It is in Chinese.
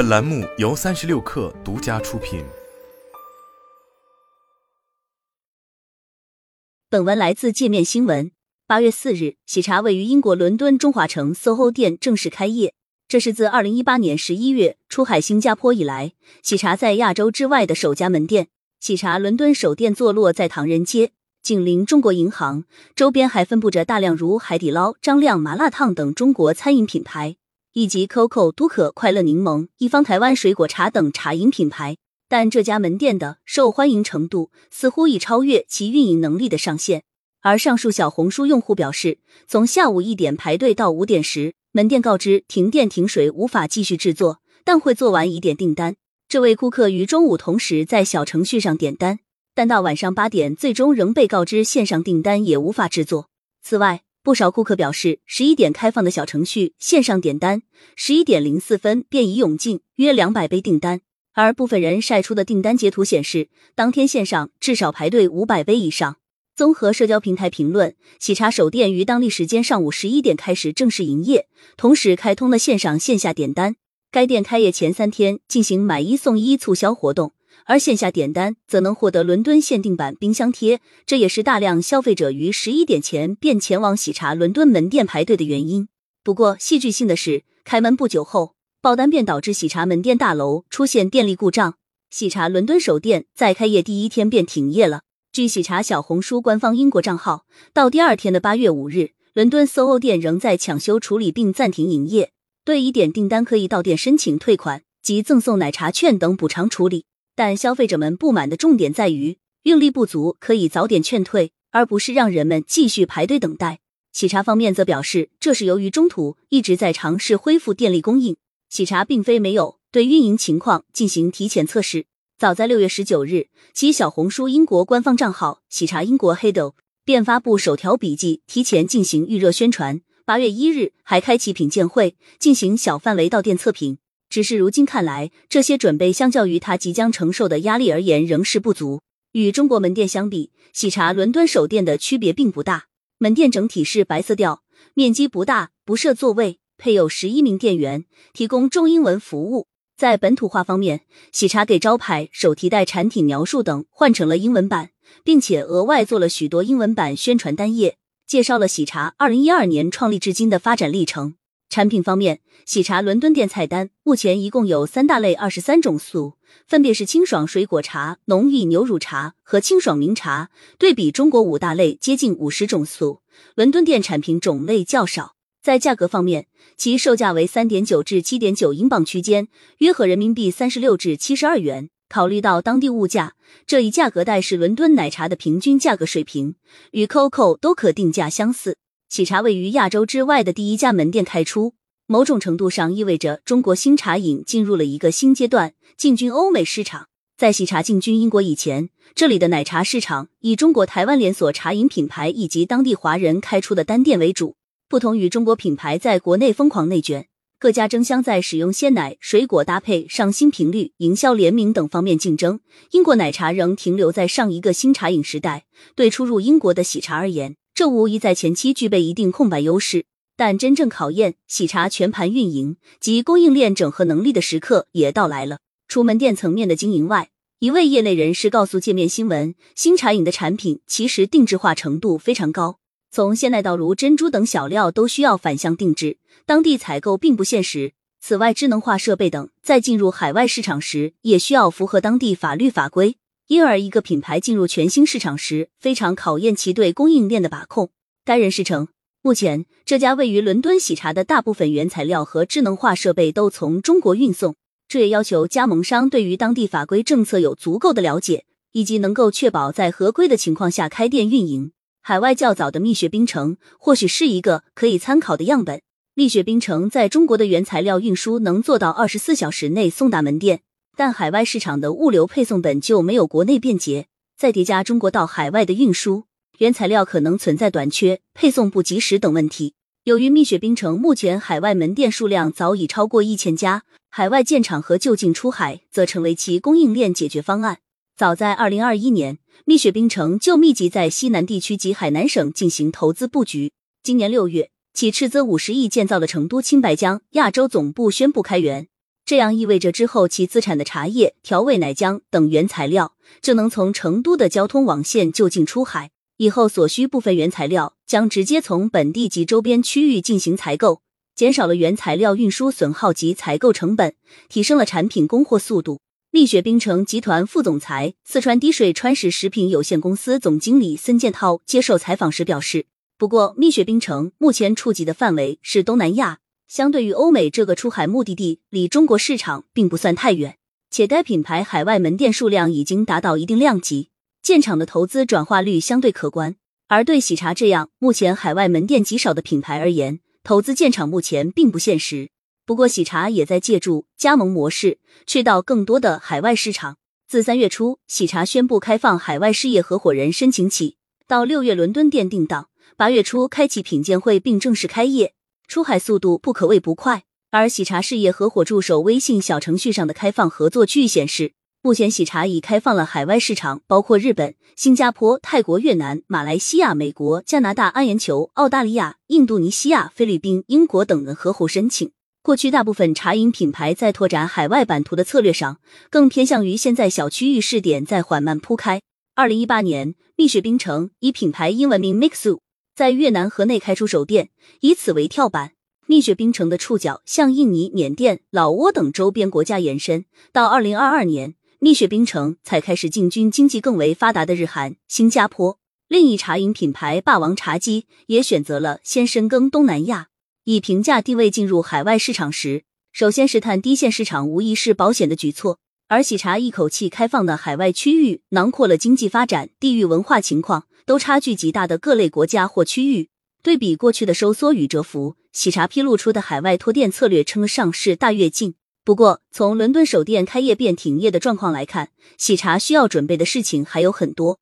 本栏目由三十六氪独家出品。本文来自界面新闻。八月四日，喜茶位于英国伦敦中华城 SOHO 店正式开业。这是自二零一八年十一月出海新加坡以来，喜茶在亚洲之外的首家门店。喜茶伦敦首店坐落在唐人街。紧邻中国银行，周边还分布着大量如海底捞、张亮麻辣烫等中国餐饮品牌，以及 COCO、都可、快乐柠檬、一方台湾水果茶等茶饮品牌。但这家门店的受欢迎程度似乎已超越其运营能力的上限。而上述小红书用户表示，从下午一点排队到五点时，门店告知停电停水，无法继续制作，但会做完一点订单。这位顾客于中午同时在小程序上点单。但到晚上八点，最终仍被告知线上订单也无法制作。此外，不少顾客表示，十一点开放的小程序线上点单，十一点零四分便已涌进约两百杯订单。而部分人晒出的订单截图显示，当天线上至少排队五百杯以上。综合社交平台评论，喜茶首店于当地时间上午十一点开始正式营业，同时开通了线上线下点单。该店开业前三天进行买一送一促销活动。而线下点单则能获得伦敦限定版冰箱贴，这也是大量消费者于十一点前便前往喜茶伦敦门店排队的原因。不过，戏剧性的是，开门不久后爆单便导致喜茶门店大楼出现电力故障，喜茶伦敦首店在开业第一天便停业了。据喜茶小红书官方英国账号，到第二天的八月五日，伦敦 SOHO 店仍在抢修处理并暂停营业，对已点订单可以到店申请退款及赠送奶茶券等补偿处理。但消费者们不满的重点在于运力不足，可以早点劝退，而不是让人们继续排队等待。喜茶方面则表示，这是由于中途一直在尝试恢复电力供应，喜茶并非没有对运营情况进行提前测试。早在六月十九日，其小红书英国官方账号喜茶英国 h e d 便发布首条笔记，提前进行预热宣传。八月一日还开启品鉴会，进行小范围到店测评。只是如今看来，这些准备相较于他即将承受的压力而言仍是不足。与中国门店相比，喜茶伦敦首店的区别并不大。门店整体是白色调，面积不大，不设座位，配有十一名店员，提供中英文服务。在本土化方面，喜茶给招牌、手提袋产品描述等换成了英文版，并且额外做了许多英文版宣传单页，介绍了喜茶二零一二年创立至今的发展历程。产品方面，喜茶伦敦店菜单目前一共有三大类，二十三种素，分别是清爽水果茶、浓郁牛乳茶和清爽茗茶。对比中国五大类，接近五十种素，伦敦店产品种类较少。在价格方面，其售价为三点九至七点九英镑区间，约合人民币三十六至七十二元。考虑到当地物价，这一价格带是伦敦奶茶的平均价格水平，与 COCO 都可定价相似。喜茶位于亚洲之外的第一家门店开出，某种程度上意味着中国新茶饮进入了一个新阶段，进军欧美市场。在喜茶进军英国以前，这里的奶茶市场以中国台湾连锁茶饮品牌以及当地华人开出的单店为主。不同于中国品牌在国内疯狂内卷，各家争相在使用鲜奶、水果搭配、上新频率、营销联名等方面竞争。英国奶茶仍停留在上一个新茶饮时代。对初入英国的喜茶而言，这无疑在前期具备一定空白优势，但真正考验喜茶全盘运营及供应链整合能力的时刻也到来了。除门店层面的经营外，一位业内人士告诉界面新闻，新茶饮的产品其实定制化程度非常高，从鲜奶到如珍珠等小料都需要反向定制，当地采购并不现实。此外，智能化设备等在进入海外市场时也需要符合当地法律法规。因而，一个品牌进入全新市场时，非常考验其对供应链的把控。该人士称，目前这家位于伦敦喜茶的大部分原材料和智能化设备都从中国运送，这也要求加盟商对于当地法规政策有足够的了解，以及能够确保在合规的情况下开店运营。海外较早的蜜雪冰城或许是一个可以参考的样本。蜜雪冰城在中国的原材料运输能做到二十四小时内送达门店。但海外市场的物流配送本就没有国内便捷，再叠加中国到海外的运输，原材料可能存在短缺、配送不及时等问题。由于蜜雪冰城目前海外门店数量早已超过一千家，海外建厂和就近出海则成为其供应链解决方案。早在二零二一年，蜜雪冰城就密集在西南地区及海南省进行投资布局。今年六月，其斥资五十亿建造的成都青白江亚洲总部宣布开源。这样意味着之后其资产的茶叶、调味奶浆等原材料就能从成都的交通网线就近出海。以后所需部分原材料将直接从本地及周边区域进行采购，减少了原材料运输损耗及采购成本，提升了产品供货速度。蜜雪冰城集团副总裁、四川滴水川食食品有限公司总经理孙建涛接受采访时表示：“不过，蜜雪冰城目前触及的范围是东南亚，相对于欧美这个出海目的地，离中国市场并不算太远，且该品牌海外门店数量已经达到一定量级。”建厂的投资转化率相对可观，而对喜茶这样目前海外门店极少的品牌而言，投资建厂目前并不现实。不过，喜茶也在借助加盟模式，去到更多的海外市场。自三月初喜茶宣布开放海外事业合伙人申请起，到六月伦敦店定档，八月初开启品鉴会并正式开业，出海速度不可谓不快。而喜茶事业合伙助手微信小程序上的开放合作区域显示。目前，喜茶已开放了海外市场，包括日本、新加坡、泰国、越南、马来西亚、美国、加拿大、阿联酋、澳大利亚、印度尼西亚、菲律宾、英国等的合伙申请。过去，大部分茶饮品牌在拓展海外版图的策略上，更偏向于现在小区域试点，在缓慢铺开。二零一八年，蜜雪冰城以品牌英文名 Mixu 在越南河内开出首店，以此为跳板。蜜雪冰城的触角向印尼、缅甸、老挝等周边国家延伸，到二零二二年。蜜雪冰城才开始进军经济更为发达的日韩、新加坡。另一茶饮品牌霸王茶姬也选择了先深耕东南亚，以平价定位进入海外市场时，首先试探低线市场无疑是保险的举措。而喜茶一口气开放的海外区域，囊括了经济发展、地域文化情况都差距极大的各类国家或区域。对比过去的收缩与蛰伏，喜茶披露出的海外拓店策略称上是大跃进。不过，从伦敦首店开业便停业的状况来看，喜茶需要准备的事情还有很多。